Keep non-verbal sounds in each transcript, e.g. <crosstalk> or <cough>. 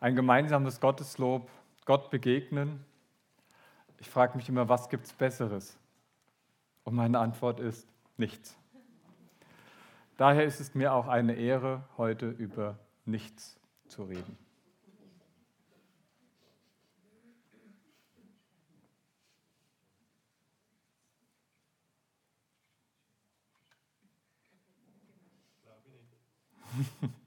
ein gemeinsames Gotteslob, Gott begegnen. Ich frage mich immer, was gibt es Besseres? Und meine Antwort ist nichts. Daher ist es mir auch eine Ehre, heute über nichts zu reden. <laughs>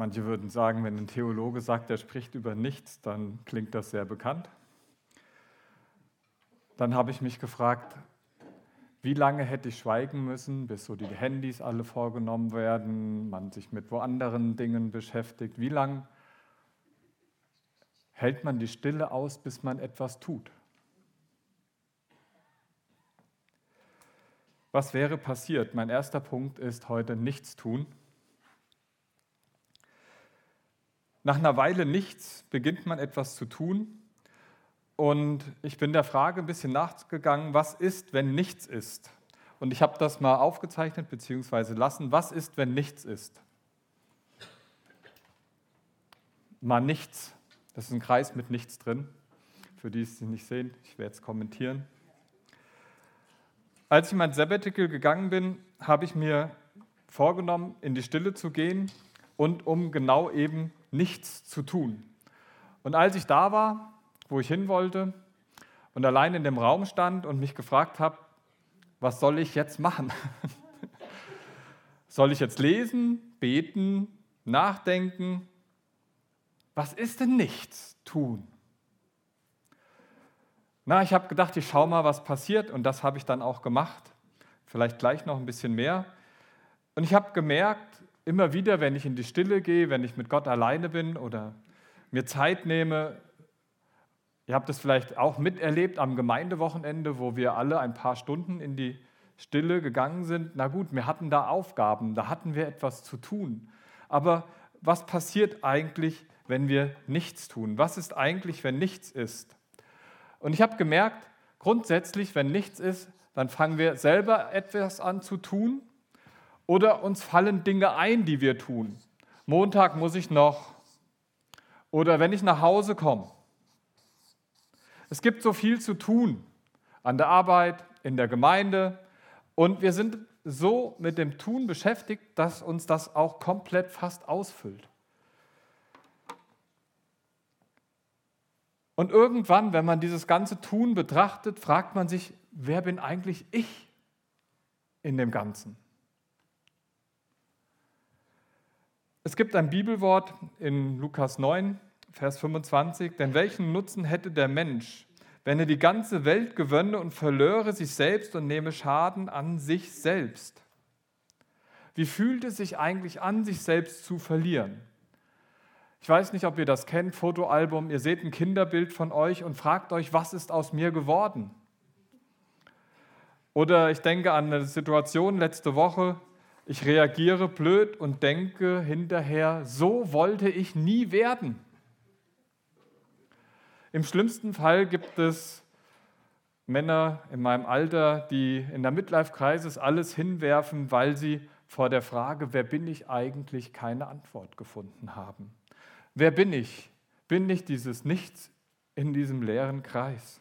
Manche würden sagen, wenn ein Theologe sagt, er spricht über nichts, dann klingt das sehr bekannt. Dann habe ich mich gefragt, wie lange hätte ich schweigen müssen, bis so die Handys alle vorgenommen werden, man sich mit wo anderen Dingen beschäftigt. Wie lange hält man die Stille aus, bis man etwas tut? Was wäre passiert? Mein erster Punkt ist heute nichts tun. Nach einer Weile nichts beginnt man etwas zu tun. Und ich bin der Frage ein bisschen nachgegangen, was ist, wenn nichts ist? Und ich habe das mal aufgezeichnet bzw. lassen. Was ist, wenn nichts ist? Mal nichts. Das ist ein Kreis mit nichts drin. Für die, die es nicht sehen, ich werde es kommentieren. Als ich in mein Sabbatical gegangen bin, habe ich mir vorgenommen, in die Stille zu gehen und um genau eben nichts zu tun. Und als ich da war, wo ich hin wollte und allein in dem Raum stand und mich gefragt habe, was soll ich jetzt machen? <laughs> soll ich jetzt lesen, beten, nachdenken? Was ist denn nichts tun? Na, ich habe gedacht, ich schaue mal, was passiert und das habe ich dann auch gemacht. Vielleicht gleich noch ein bisschen mehr. Und ich habe gemerkt, immer wieder, wenn ich in die Stille gehe, wenn ich mit Gott alleine bin oder mir Zeit nehme, ihr habt es vielleicht auch miterlebt am Gemeindewochenende, wo wir alle ein paar Stunden in die Stille gegangen sind. Na gut, wir hatten da Aufgaben, da hatten wir etwas zu tun. Aber was passiert eigentlich, wenn wir nichts tun? Was ist eigentlich, wenn nichts ist? Und ich habe gemerkt, grundsätzlich, wenn nichts ist, dann fangen wir selber etwas an zu tun oder uns fallen Dinge ein, die wir tun. Montag muss ich noch. Oder wenn ich nach Hause komme. Es gibt so viel zu tun an der Arbeit, in der Gemeinde. Und wir sind so mit dem Tun beschäftigt, dass uns das auch komplett fast ausfüllt. Und irgendwann, wenn man dieses ganze Tun betrachtet, fragt man sich, wer bin eigentlich ich in dem Ganzen? Es gibt ein Bibelwort in Lukas 9, Vers 25, denn welchen Nutzen hätte der Mensch, wenn er die ganze Welt gewönne und verlöre sich selbst und nehme Schaden an sich selbst? Wie fühlt es sich eigentlich an, sich selbst zu verlieren? Ich weiß nicht, ob ihr das kennt, Fotoalbum, ihr seht ein Kinderbild von euch und fragt euch, was ist aus mir geworden? Oder ich denke an eine Situation letzte Woche, ich reagiere blöd und denke hinterher, so wollte ich nie werden. Im schlimmsten Fall gibt es Männer in meinem Alter, die in der Midlife-Crisis alles hinwerfen, weil sie vor der Frage, wer bin ich eigentlich, keine Antwort gefunden haben. Wer bin ich? Bin ich dieses Nichts in diesem leeren Kreis?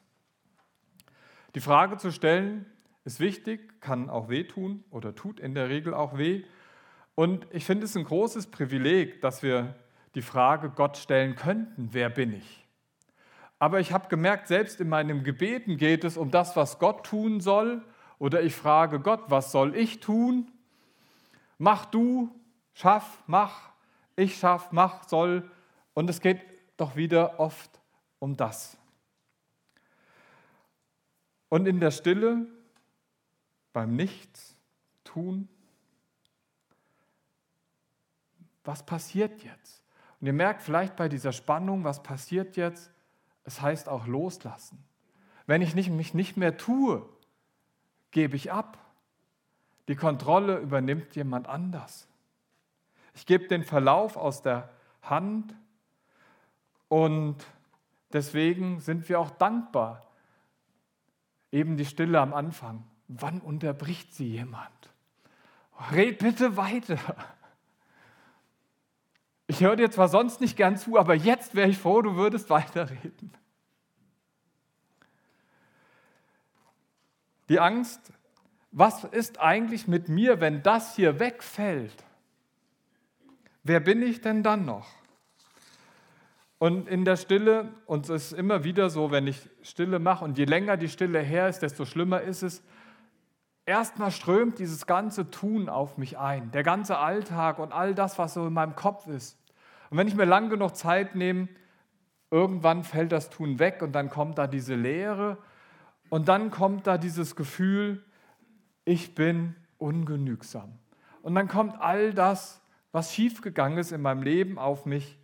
Die Frage zu stellen, ist wichtig, kann auch wehtun oder tut in der Regel auch weh. Und ich finde es ein großes Privileg, dass wir die Frage Gott stellen könnten, wer bin ich? Aber ich habe gemerkt, selbst in meinem Gebeten geht es um das, was Gott tun soll. Oder ich frage Gott, was soll ich tun? Mach du, schaff, mach, ich schaff, mach, soll. Und es geht doch wieder oft um das. Und in der Stille beim Nichts tun? Was passiert jetzt? Und ihr merkt vielleicht bei dieser Spannung, was passiert jetzt? Es heißt auch loslassen. Wenn ich nicht, mich nicht mehr tue, gebe ich ab. Die Kontrolle übernimmt jemand anders. Ich gebe den Verlauf aus der Hand und deswegen sind wir auch dankbar, eben die Stille am Anfang. Wann unterbricht sie jemand? Red bitte weiter. Ich höre dir zwar sonst nicht gern zu, aber jetzt wäre ich froh, du würdest weiterreden. Die Angst, was ist eigentlich mit mir, wenn das hier wegfällt? Wer bin ich denn dann noch? Und in der Stille, und es ist immer wieder so, wenn ich Stille mache, und je länger die Stille her ist, desto schlimmer ist es, erstmal strömt dieses ganze Tun auf mich ein, der ganze Alltag und all das, was so in meinem Kopf ist. Und wenn ich mir lang genug Zeit nehme, irgendwann fällt das Tun weg und dann kommt da diese Leere und dann kommt da dieses Gefühl, ich bin ungenügsam. Und dann kommt all das, was schiefgegangen ist in meinem Leben, auf mich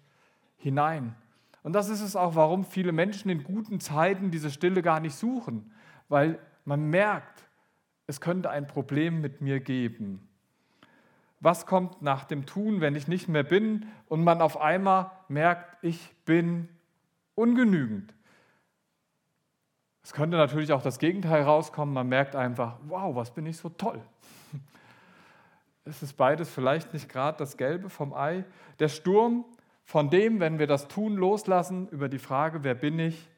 hinein. Und das ist es auch, warum viele Menschen in guten Zeiten diese Stille gar nicht suchen, weil man merkt, es könnte ein Problem mit mir geben. Was kommt nach dem Tun, wenn ich nicht mehr bin und man auf einmal merkt, ich bin ungenügend? Es könnte natürlich auch das Gegenteil rauskommen. Man merkt einfach, wow, was bin ich so toll. <laughs> Es ist beides vielleicht nicht gerade das Gelbe vom Ei. Der Sturm, von dem, wenn wir das Tun loslassen, über die Frage, wer bin ich,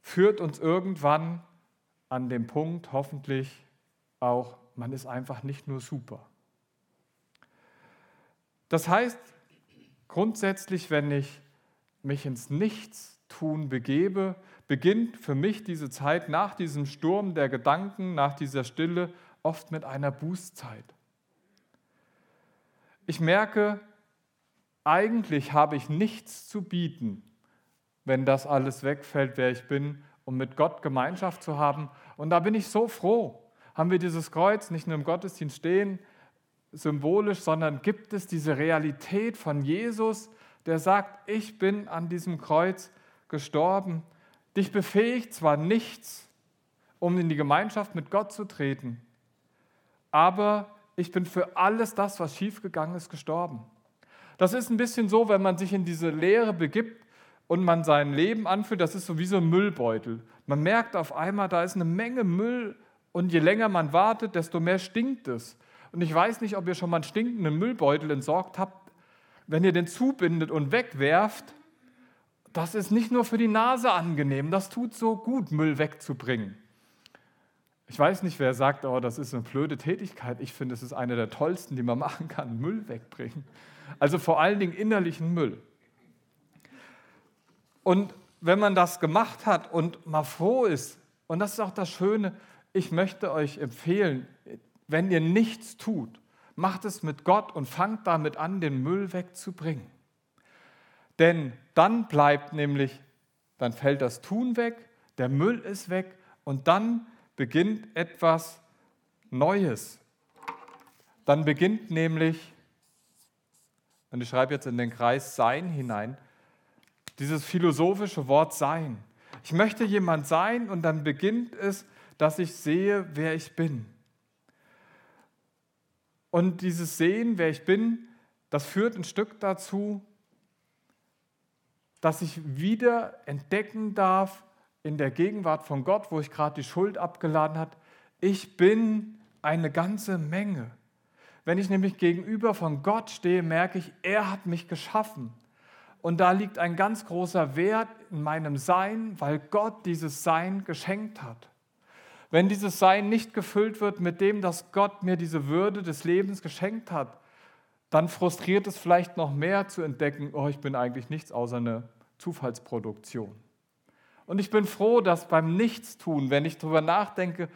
führt uns irgendwann an dem Punkt, hoffentlich auch, man ist einfach nicht nur super. Das heißt, grundsätzlich, wenn ich mich ins Nichtstun begebe, beginnt für mich diese Zeit nach diesem Sturm der Gedanken, nach dieser Stille, oft mit einer Bußzeit. Ich merke, eigentlich habe ich nichts zu bieten, wenn das alles wegfällt, wer ich bin, um mit Gott Gemeinschaft zu haben. Und da bin ich so froh. Haben wir dieses Kreuz nicht nur im Gottesdienst stehen, symbolisch, sondern gibt es diese Realität von Jesus, der sagt, ich bin an diesem Kreuz gestorben Dich befähigt zwar nichts, um in die Gemeinschaft mit Gott zu treten, aber ich bin für alles das, was schiefgegangen ist, gestorben. Das ist ein bisschen so, wenn man sich in diese Lehre begibt und man sein Leben anfühlt, das ist so wie so ein Müllbeutel. Man merkt auf einmal, da ist eine Menge Müll und je länger man wartet, desto mehr stinkt es. Und ich weiß nicht, ob ihr schon mal einen stinkenden Müllbeutel entsorgt habt. Wenn ihr den zubindet und wegwerft, das ist nicht nur für die Nase angenehm, das tut so gut, Müll wegzubringen. Ich weiß nicht, wer sagt, oh, das ist eine blöde Tätigkeit. Ich finde, es ist eine der tollsten, die man <laughs> machen kann, Müll wegbringen. Also vor allen Dingen innerlichen Müll. Und wenn man das gemacht hat und mal froh ist, und das ist auch das Schöne, ich möchte euch empfehlen, wenn ihr nichts tut, macht es mit Gott und fangt damit an, den Müll wegzubringen. Denn dann bleibt nämlich, dann fällt das Tun weg, der Müll ist weg und dann beginnt etwas Neues. Dann beginnt nämlich, und ich schreibe jetzt in den Kreis Sein hinein, dieses philosophische Wort Sein. Ich möchte jemand sein und dann beginnt es, dass ich sehe, wer ich bin. Und dieses Sehen, wer ich bin, das führt ein Stück dazu, dass ich wieder entdecken darf in der Gegenwart von Gott, wo ich gerade die Schuld abgeladen habe, ich bin eine ganze Menge. Wenn ich nämlich gegenüber von Gott stehe, merke ich, er hat mich geschaffen. Und da liegt ein ganz großer Wert in meinem Sein, weil Gott dieses Sein geschenkt hat. Wenn dieses Sein nicht gefüllt wird mit dem, dass Gott mir diese Würde des Lebens geschenkt hat, dann frustriert es vielleicht noch mehr zu entdecken, oh, ich bin eigentlich nichts außer eine Zufallsproduktion. Und ich bin froh, dass beim Nichtstun, wenn ich darüber nachdenke,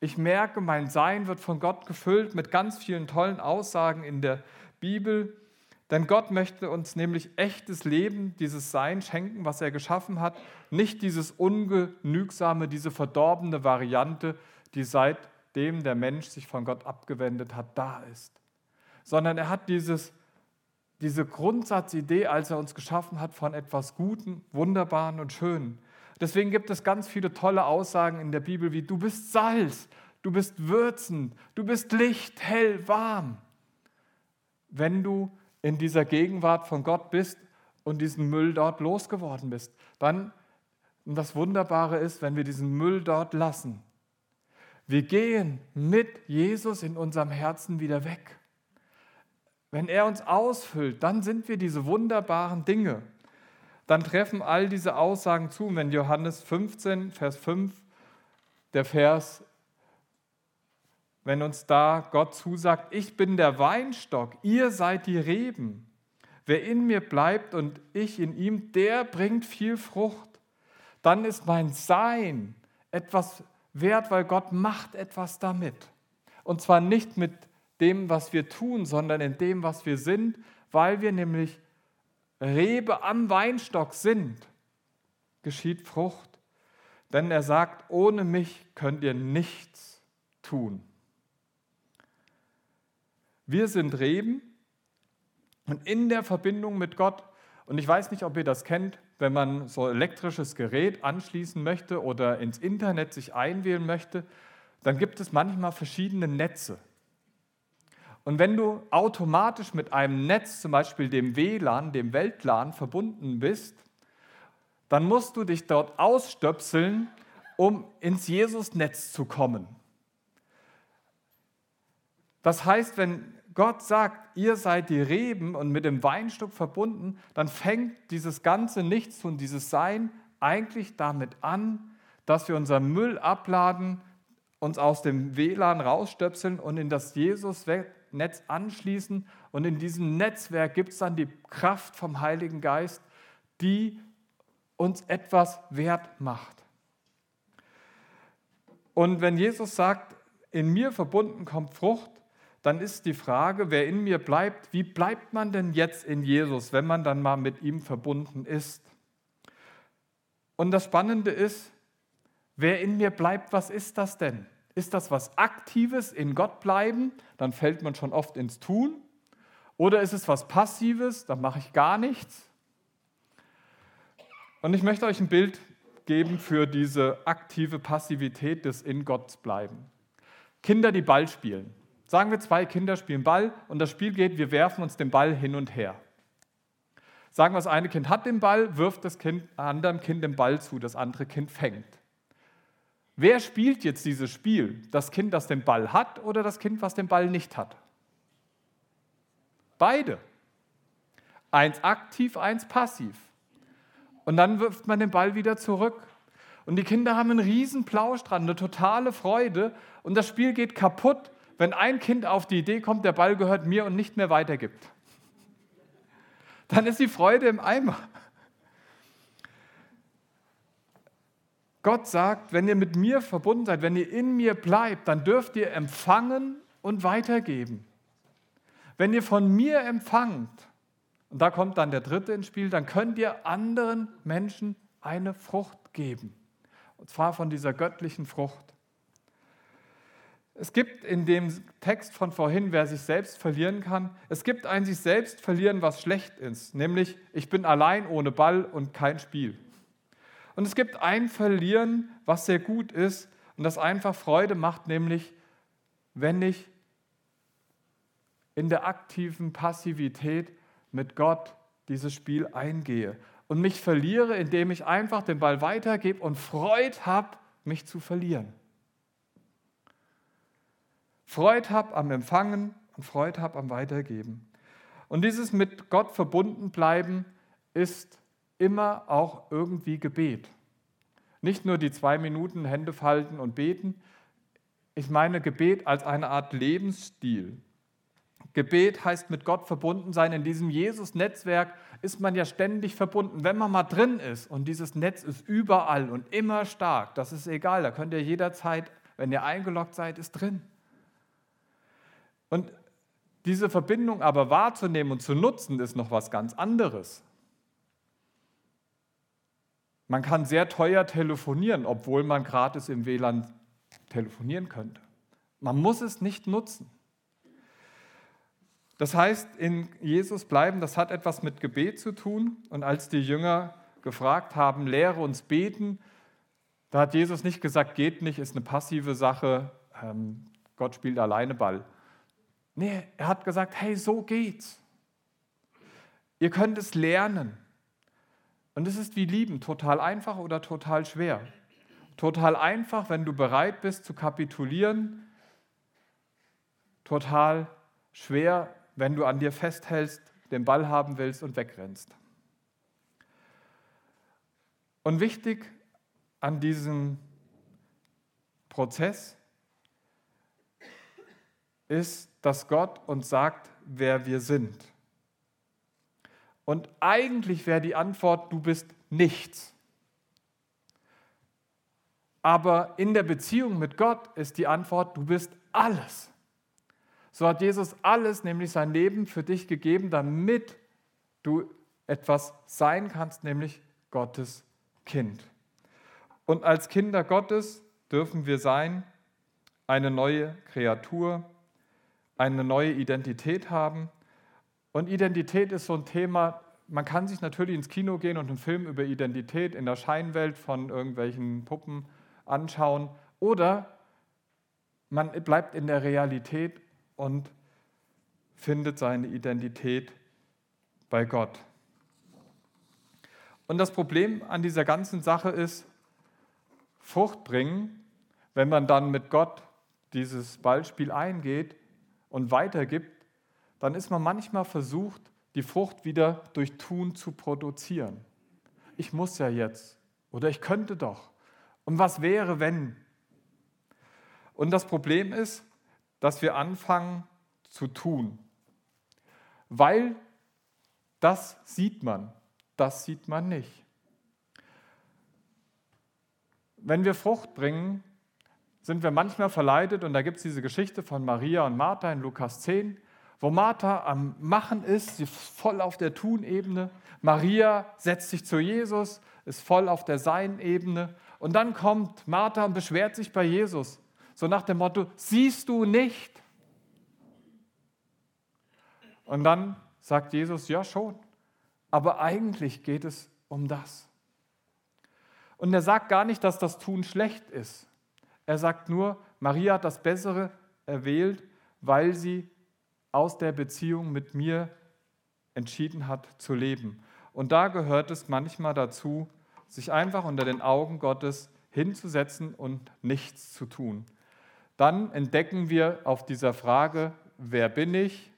ich merke, mein Sein wird von Gott gefüllt mit ganz vielen tollen Aussagen in der Bibel. Denn Gott möchte uns nämlich echtes Leben, dieses Sein schenken, was er geschaffen hat, nicht dieses ungenügsame, diese verdorbene Variante, die seitdem der Mensch sich von Gott abgewendet hat, da ist, sondern er hat dieses diese Grundsatzidee, als er uns geschaffen hat, von etwas Guten, Wunderbaren und Schönen. Deswegen gibt es ganz viele tolle Aussagen in der Bibel wie du bist Salz, du bist würzend, du bist Licht, hell, warm. Wenn du in dieser Gegenwart von Gott bist und diesen Müll dort losgeworden bist, dann das Wunderbare ist, wenn wir diesen Müll dort lassen, wir gehen mit Jesus in unserem Herzen wieder weg. Wenn er uns ausfüllt, dann sind wir diese wunderbaren Dinge. Dann treffen all diese Aussagen zu. Wenn Johannes 15, Vers 5, der Vers, wenn uns da Gott zusagt, ich bin der Weinstock, ihr seid die Reben. Wer in mir bleibt und ich in ihm, der bringt viel Frucht. Dann ist mein Sein etwas wert, weil Gott macht etwas damit. Und zwar nicht mit dem, was wir tun, sondern in dem, was wir sind, weil wir nämlich Rebe am Weinstock sind, geschieht Frucht. Denn er sagt, ohne mich könnt ihr nichts tun. Wir sind Reben und in der Verbindung mit Gott, und ich weiß nicht, ob ihr das kennt, wenn man so ein elektrisches Gerät anschließen möchte oder ins Internet sich einwählen möchte, dann gibt es manchmal verschiedene Netze. Und wenn du automatisch mit einem Netz, zum Beispiel dem WLAN, dem Weltlan, verbunden bist, dann musst du dich dort ausstöpseln, um ins Jesus-Netz zu kommen. Das heißt, wenn Gott sagt, ihr seid die Reben und mit dem Weinstock verbunden, dann fängt dieses ganze Nichtstun, dieses Sein eigentlich damit an, dass wir unseren Müll abladen, uns aus dem WLAN rausstöpseln und in das Jesus-Netz anschließen. Und in diesem Netzwerk gibt es dann die Kraft vom Heiligen Geist, die uns etwas wert macht. Und wenn Jesus sagt, in mir verbunden kommt Frucht, dann ist die Frage, wer in mir bleibt, wie bleibt man denn jetzt in Jesus, wenn man dann mal mit ihm verbunden ist? Und das Spannende ist, wer in mir bleibt, was ist das denn? Ist das was Aktives, in Gott bleiben? Dann fällt man schon oft ins Tun. Oder ist es was Passives? Dann mache ich gar nichts. Und ich möchte euch ein Bild geben für diese aktive Passivität des In Gott bleiben. Kinder, die Ball spielen. Sagen wir, zwei Kinder spielen Ball und das Spiel geht, wir werfen uns den Ball hin und her. Sagen wir, das eine Kind hat den Ball, wirft das kind, anderen Kind den Ball zu, das andere Kind fängt. Wer spielt jetzt dieses Spiel? Das Kind, das den Ball hat oder das Kind, was den Ball nicht hat? Beide. Eins aktiv, eins passiv. Und dann wirft man den Ball wieder zurück. Und die Kinder haben einen riesen Plausch dran, eine totale Freude. Und das Spiel geht kaputt, wenn ein Kind auf die Idee kommt, der Ball gehört mir und nicht mehr weitergibt. Dann ist die Freude im Eimer. Gott sagt, wenn ihr mit mir verbunden seid, wenn ihr in mir bleibt, dann dürft ihr empfangen und weitergeben. Wenn ihr von mir empfangt, und da kommt dann der dritte ins Spiel, dann könnt ihr anderen Menschen eine Frucht geben. Und zwar von dieser göttlichen Frucht. Es gibt in dem Text von vorhin, wer sich selbst verlieren kann, es gibt ein sich selbst verlieren, was schlecht ist, nämlich ich bin allein ohne Ball und kein Spiel. Und es gibt ein Verlieren, was sehr gut ist und das einfach Freude macht, nämlich wenn ich in der aktiven Passivität mit Gott dieses Spiel eingehe und mich verliere, indem ich einfach den Ball weitergebe und Freude habe, mich zu verlieren. Freude habe am Empfangen und Freude habe am Weitergeben. Und dieses mit Gott verbunden bleiben ist immer auch irgendwie Gebet. Nicht nur die zwei Minuten Hände falten und beten. Ich meine Gebet als eine Art Lebensstil. Gebet heißt mit Gott verbunden sein. In diesem Jesus-Netzwerk ist man ja ständig verbunden. Wenn man mal drin ist und dieses Netz ist überall und immer stark, das ist egal. Da könnt ihr jederzeit, wenn ihr eingeloggt seid, ist drin. Und diese Verbindung aber wahrzunehmen und zu nutzen, ist noch was ganz anderes. Man kann sehr teuer telefonieren, obwohl man gratis im WLAN telefonieren könnte. Man muss es nicht nutzen. Das heißt, in Jesus bleiben, das hat etwas mit Gebet zu tun. Und als die Jünger gefragt haben, lehre uns beten, da hat Jesus nicht gesagt, geht nicht, ist eine passive Sache, ähm, Gott spielt alleine Ball. Nee, er hat gesagt, hey, so geht's. Ihr könnt es lernen. Und es ist wie Lieben, total einfach oder total schwer. Total einfach, wenn du bereit bist zu kapitulieren. Total schwer, wenn du an dir festhältst, den Ball haben willst und wegrennst. Und wichtig an diesem Prozess ist, dass Gott uns sagt, wer wir sind. Und eigentlich wäre die Antwort, du bist nichts. Aber in der Beziehung mit Gott ist die Antwort, du bist alles. So hat Jesus alles, nämlich sein Leben für dich gegeben, damit du etwas sein kannst, nämlich Gottes Kind. Und als Kinder Gottes dürfen wir sein, eine neue Kreatur, eine neue Identität haben. Und Identität ist so ein Thema, man kann sich natürlich ins Kino gehen und einen Film über Identität in der Scheinwelt von irgendwelchen Puppen anschauen oder man bleibt in der Realität und findet seine Identität bei Gott. Und das Problem an dieser ganzen Sache ist, Frucht bringen, wenn man dann mit Gott dieses Ballspiel eingeht und weitergibt, dann ist man manchmal versucht, die Frucht wieder durch Tun zu produzieren. Ich muss ja jetzt oder ich könnte doch. Und was wäre, wenn? Und das Problem ist, dass wir anfangen zu tun, weil das sieht man, das sieht man nicht. Wenn wir Frucht bringen, sind wir manchmal verleitet, und da gibt es diese Geschichte von Maria und Martha in Lukas 10, wo Martha am Machen ist, sie ist voll auf der Tun-Ebene. Maria setzt sich zu Jesus, ist voll auf der Sein-Ebene. Und dann kommt Martha und beschwert sich bei Jesus, so nach dem Motto, siehst du nicht? Und dann sagt Jesus, ja schon, aber eigentlich geht es um das. Und er sagt gar nicht, dass das Tun schlecht ist. Er sagt nur, Maria hat das Bessere erwählt, weil sie aus der Beziehung mit mir entschieden hat zu leben. Und da gehört es manchmal dazu, sich einfach unter den Augen Gottes hinzusetzen und nichts zu tun. Dann entdecken wir auf dieser Frage, wer bin ich?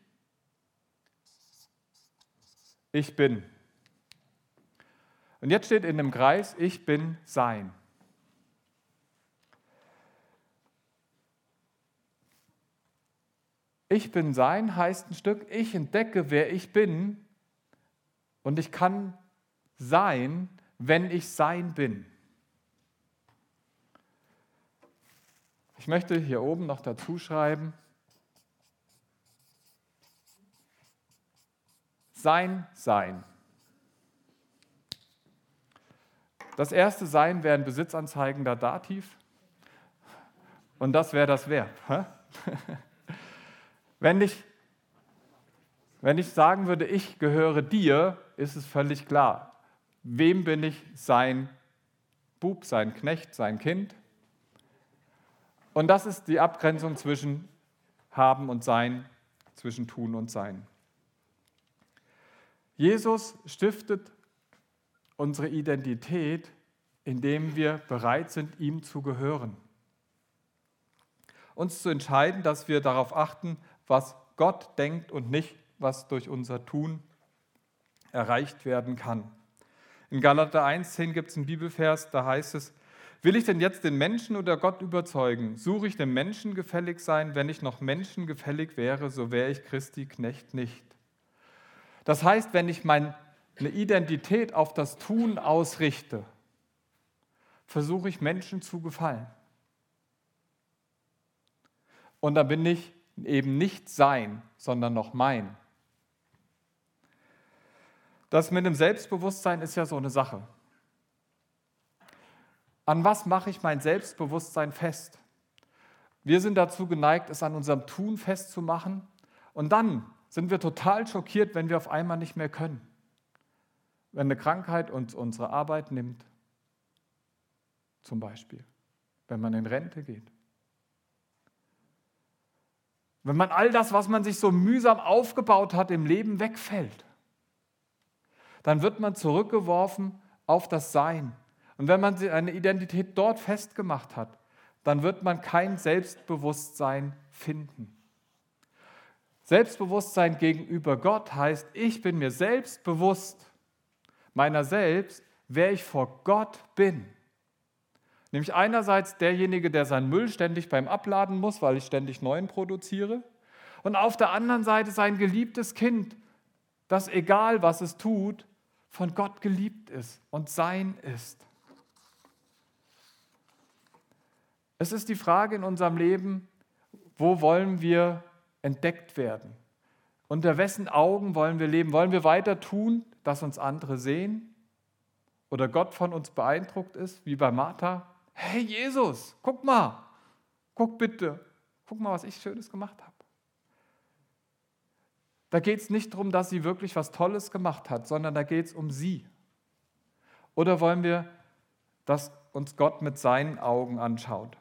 Ich bin. Und jetzt steht in dem Kreis, ich bin sein. Ich bin sein heißt ein Stück, ich entdecke, wer ich bin und ich kann sein, wenn ich sein bin. Ich möchte hier oben noch dazu schreiben, sein Sein. Das erste Sein wäre ein besitzanzeigender Dativ und das wäre das Verb. <laughs> Wenn ich, wenn ich sagen würde, ich gehöre dir, ist es völlig klar. Wem bin ich sein Bub, sein Knecht, sein Kind? Und das ist die Abgrenzung zwischen haben und sein, zwischen tun und sein. Jesus stiftet unsere Identität, indem wir bereit sind, ihm zu gehören. Uns zu entscheiden, dass wir darauf achten, was Gott denkt und nicht, was durch unser Tun erreicht werden kann. In Galater 1,10 gibt es einen Bibelvers, da heißt es, Will ich denn jetzt den Menschen oder Gott überzeugen? Suche ich dem Menschen gefällig sein? Wenn ich noch Menschen gefällig wäre, so wäre ich Christi Knecht nicht. Das heißt, wenn ich meine Identität auf das Tun ausrichte, versuche ich Menschen zu gefallen. Und da bin ich eben nicht sein, sondern noch mein. Das mit dem Selbstbewusstsein ist ja so eine Sache. An was mache ich mein Selbstbewusstsein fest? Wir sind dazu geneigt, es an unserem Tun festzumachen und dann sind wir total schockiert, wenn wir auf einmal nicht mehr können. Wenn eine Krankheit uns unsere Arbeit nimmt, zum Beispiel, wenn man in Rente geht. Wenn man all das, was man sich so mühsam aufgebaut hat, im Leben wegfällt, dann wird man zurückgeworfen auf das Sein. Und wenn man eine Identität dort festgemacht hat, dann wird man kein Selbstbewusstsein finden. Selbstbewusstsein gegenüber Gott heißt, ich bin mir selbst bewusst meiner selbst, wer ich vor Gott bin. Nämlich einerseits derjenige, der seinen Müll ständig beim Abladen muss, weil ich ständig neuen produziere. Und auf der anderen Seite sein geliebtes Kind, das egal was es tut, von Gott geliebt ist und sein ist. Es ist die Frage in unserem Leben, wo wollen wir entdeckt werden? Unter wessen Augen wollen wir leben? Wollen wir weiter tun, dass uns andere sehen? Oder Gott von uns beeindruckt ist, wie bei Martha? Hey Jesus, guck mal, guck bitte, guck mal, was ich Schönes gemacht habe. Da geht es nicht darum, dass sie wirklich was Tolles gemacht hat, sondern da geht es um sie. Oder wollen wir, dass uns Gott mit seinen Augen anschaut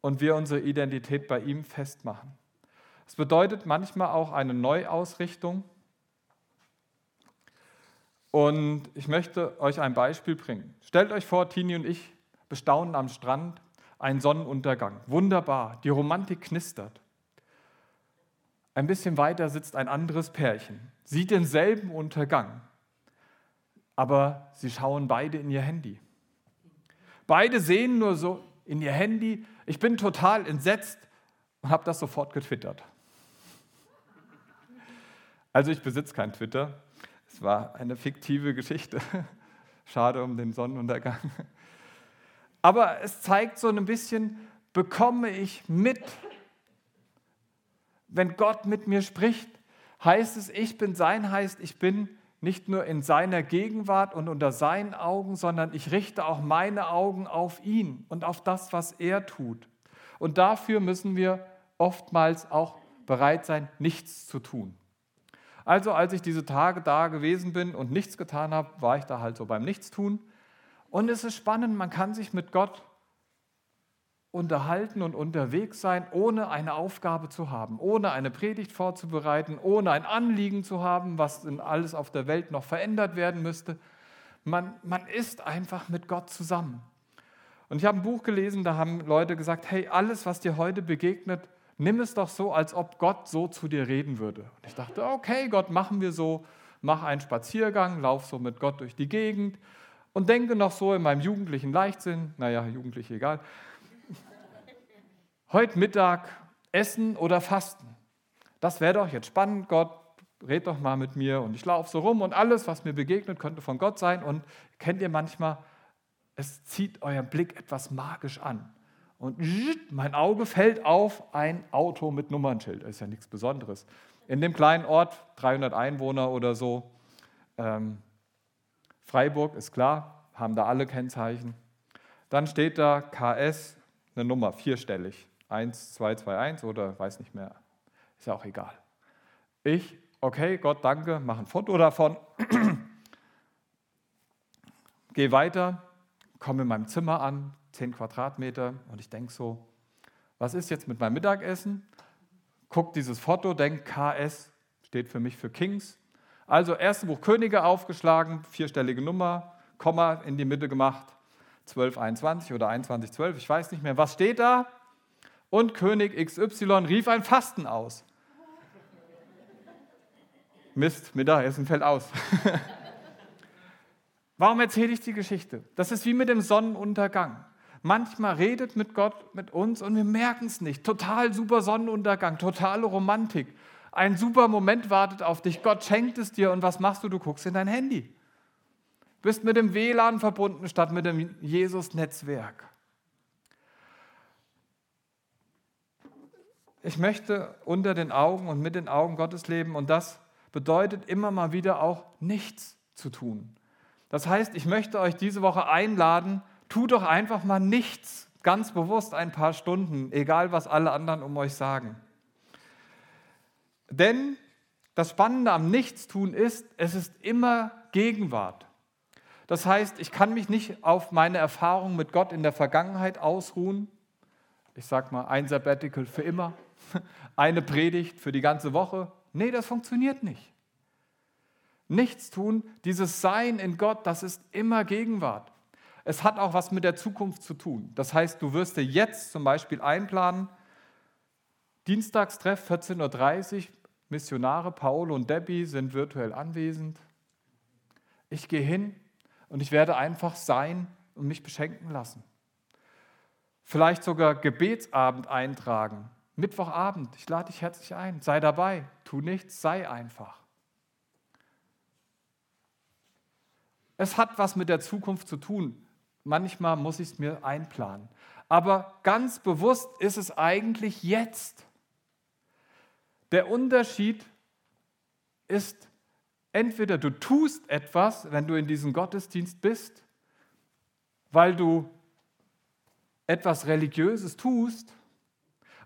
und wir unsere Identität bei ihm festmachen? Es bedeutet manchmal auch eine Neuausrichtung. Und ich möchte euch ein Beispiel bringen. Stellt euch vor, Tini und ich bestaunen am Strand einen Sonnenuntergang. Wunderbar, die Romantik knistert. Ein bisschen weiter sitzt ein anderes Pärchen, sieht denselben Untergang, aber sie schauen beide in ihr Handy. Beide sehen nur so in ihr Handy, ich bin total entsetzt und habe das sofort getwittert. Also ich besitze kein Twitter. Es war eine fiktive Geschichte. <laughs> Schade um den Sonnenuntergang. Aber es zeigt so ein bisschen, bekomme ich mit, wenn Gott mit mir spricht, heißt es, ich bin sein, heißt, ich bin nicht nur in seiner Gegenwart und unter seinen Augen, sondern ich richte auch meine Augen auf ihn und auf das, was er tut. Und dafür müssen wir oftmals auch bereit sein, nichts zu tun. Also als ich diese Tage da gewesen bin und nichts getan habe, war ich da halt so beim Nichtstun. Und es ist spannend, man kann sich mit Gott unterhalten und unterwegs sein, ohne eine Aufgabe zu haben, ohne eine Predigt vorzubereiten, ohne ein Anliegen zu haben, was in alles auf der Welt noch verändert werden müsste. Man, man ist einfach mit Gott zusammen. Und ich habe ein Buch gelesen, da haben Leute gesagt, hey, alles, was dir heute begegnet, nimm es doch so, als ob Gott so zu dir reden würde. Und ich dachte, okay, Gott, machen wir so, mach einen Spaziergang, lauf so mit Gott durch die Gegend und denke noch so in meinem jugendlichen Leichtsinn, naja, jugendlich egal, <laughs> heute Mittag essen oder fasten. Das wäre doch jetzt spannend, Gott, red doch mal mit mir und ich laufe so rum und alles, was mir begegnet, könnte von Gott sein. Und kennt ihr manchmal, es zieht euren Blick etwas magisch an. Und mein Auge fällt auf ein Auto mit Nummernschild. Das ist ja nichts Besonderes. In dem kleinen Ort, 300 Einwohner oder so, ähm, Freiburg ist klar, haben da alle Kennzeichen. Dann steht da KS, eine Nummer, vierstellig. 1221 oder weiß nicht mehr. Ist ja auch egal. Ich, okay, Gott danke, mache ein Foto davon, <clears throat> gehe weiter, komme in meinem Zimmer an, 10 Quadratmeter und ich denke so, was ist jetzt mit meinem Mittagessen? Guck dieses Foto, denk KS steht für mich für Kings. Also erste Buch Könige aufgeschlagen, vierstellige Nummer, Komma in die Mitte gemacht, 1221 oder 2112, ich weiß nicht mehr. Was steht da? Und König XY rief ein Fasten aus. Mist, Mittagessen fällt aus. <laughs> Warum erzähle ich die Geschichte? Das ist wie mit dem Sonnenuntergang. Manchmal redet mit Gott mit uns und wir merken es nicht. Total super Sonnenuntergang, totale Romantik. Ein super Moment wartet auf dich. Gott schenkt es dir und was machst du? Du guckst in dein Handy. Bist mit dem WLAN verbunden statt mit dem Jesus-Netzwerk. Ich möchte unter den Augen und mit den Augen Gottes leben und das bedeutet immer mal wieder auch nichts zu tun. Das heißt, ich möchte euch diese Woche einladen, tu doch einfach mal nichts, ganz bewusst ein paar Stunden, egal was alle anderen um euch sagen. Denn das Spannende am Nichtstun ist, es ist immer Gegenwart. Das heißt, ich kann mich nicht auf meine Erfahrung mit Gott in der Vergangenheit ausruhen. Ich sage mal, ein Sabbatical für immer, <laughs> eine Predigt für die ganze Woche. Nee, das funktioniert nicht. Nichtstun, dieses Sein in Gott, das ist immer Gegenwart. Es hat auch was mit der Zukunft zu tun. Das heißt, du wirst dir jetzt zum Beispiel einplanen, Dienstagstreff 14.30 Uhr, Missionare Paul und Debbie sind virtuell anwesend. Ich gehe hin und ich werde einfach sein und mich beschenken lassen. Vielleicht sogar Gebetsabend eintragen. Mittwochabend, ich lade dich herzlich ein. Sei dabei, tu nichts, sei einfach. Es hat was mit der Zukunft zu tun. Manchmal muss ich es mir einplanen. Aber ganz bewusst ist es eigentlich jetzt. Der Unterschied ist, entweder du tust etwas, wenn du in diesem Gottesdienst bist, weil du etwas Religiöses tust,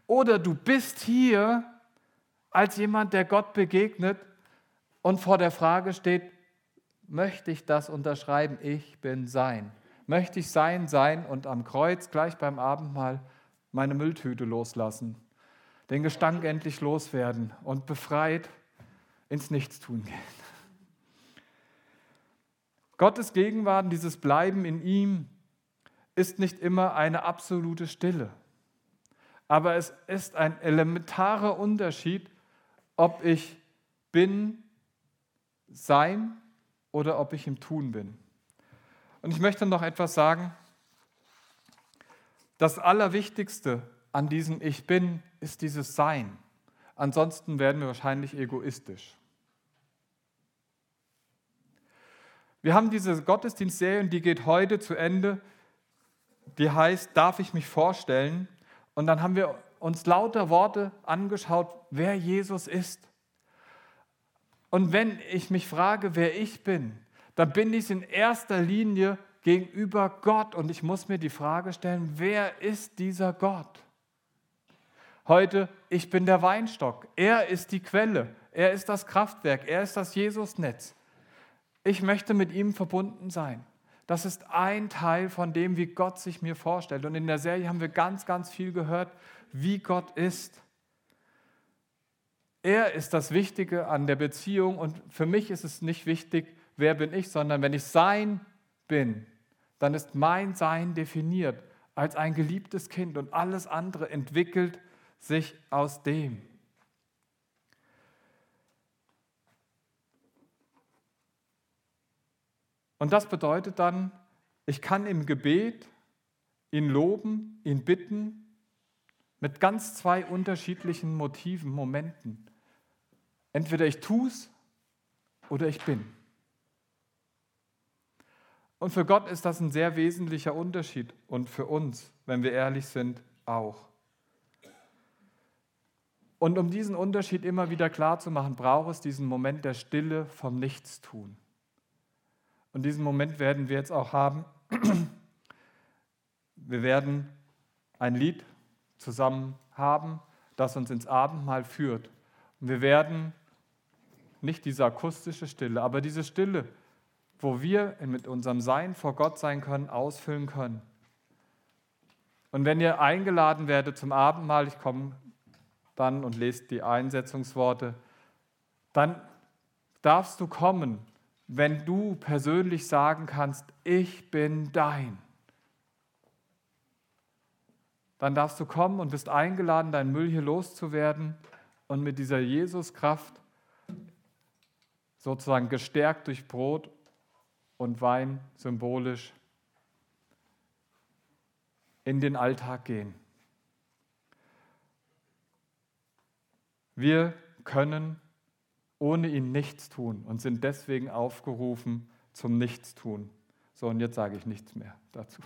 oder du bist hier als jemand, der Gott begegnet und vor der Frage steht, möchte ich das unterschreiben? Ich bin sein. Möchte ich sein, sein und am Kreuz gleich beim Abendmahl meine Mülltüte loslassen, den Gestank endlich loswerden und befreit ins Nichtstun gehen. Gottes Gegenwart, dieses Bleiben in ihm, ist nicht immer eine absolute Stille. Aber es ist ein elementarer Unterschied, ob ich bin, sein oder ob ich im Tun bin. Und ich möchte noch etwas sagen. Das Allerwichtigste an diesem Ich bin ist dieses Sein. Ansonsten werden wir wahrscheinlich egoistisch. Wir haben diese Gottesdienstserie und die geht heute zu Ende. Die heißt, darf ich mich vorstellen? Und dann haben wir uns lauter Worte angeschaut, wer Jesus ist. Und wenn ich mich frage, wer ich bin, dann bin ich in erster Linie gegenüber Gott und ich muss mir die Frage stellen, wer ist dieser Gott? Heute, ich bin der Weinstock, er ist die Quelle, er ist das Kraftwerk, er ist das Jesusnetz. Ich möchte mit ihm verbunden sein. Das ist ein Teil von dem, wie Gott sich mir vorstellt. Und in der Serie haben wir ganz, ganz viel gehört, wie Gott ist. Er ist das Wichtige an der Beziehung und für mich ist es nicht wichtig, wer bin ich, sondern wenn ich sein bin, dann ist mein Sein definiert als ein geliebtes Kind und alles andere entwickelt sich aus dem. Und das bedeutet dann, ich kann im Gebet ihn loben, ihn bitten, mit ganz zwei unterschiedlichen Motiven, Momenten. Entweder ich tue es oder ich bin. Und für Gott ist das ein sehr wesentlicher Unterschied und für uns, wenn wir ehrlich sind, auch. Und um diesen Unterschied immer wieder klar zu machen, braucht es diesen Moment der Stille vom Nichtstun. Und diesen Moment werden wir jetzt auch haben. Wir werden ein Lied zusammen haben, das uns ins Abendmahl führt. Und wir werden nicht diese akustische Stille, aber diese Stille, wo wir mit unserem Sein vor Gott sein können, ausfüllen können. Und wenn ihr eingeladen werdet zum Abendmahl, ich komme dann und lese die Einsetzungsworte, dann darfst du kommen wenn du persönlich sagen kannst, ich bin dein. Dann darfst du kommen und bist eingeladen, deinen Müll hier loszuwerden und mit dieser Jesuskraft sozusagen gestärkt durch Brot und Wein symbolisch in den Alltag gehen. Wir können ohne ihn nichts tun und sind deswegen aufgerufen zum Nichtstun. So, und jetzt sage ich nichts mehr dazu.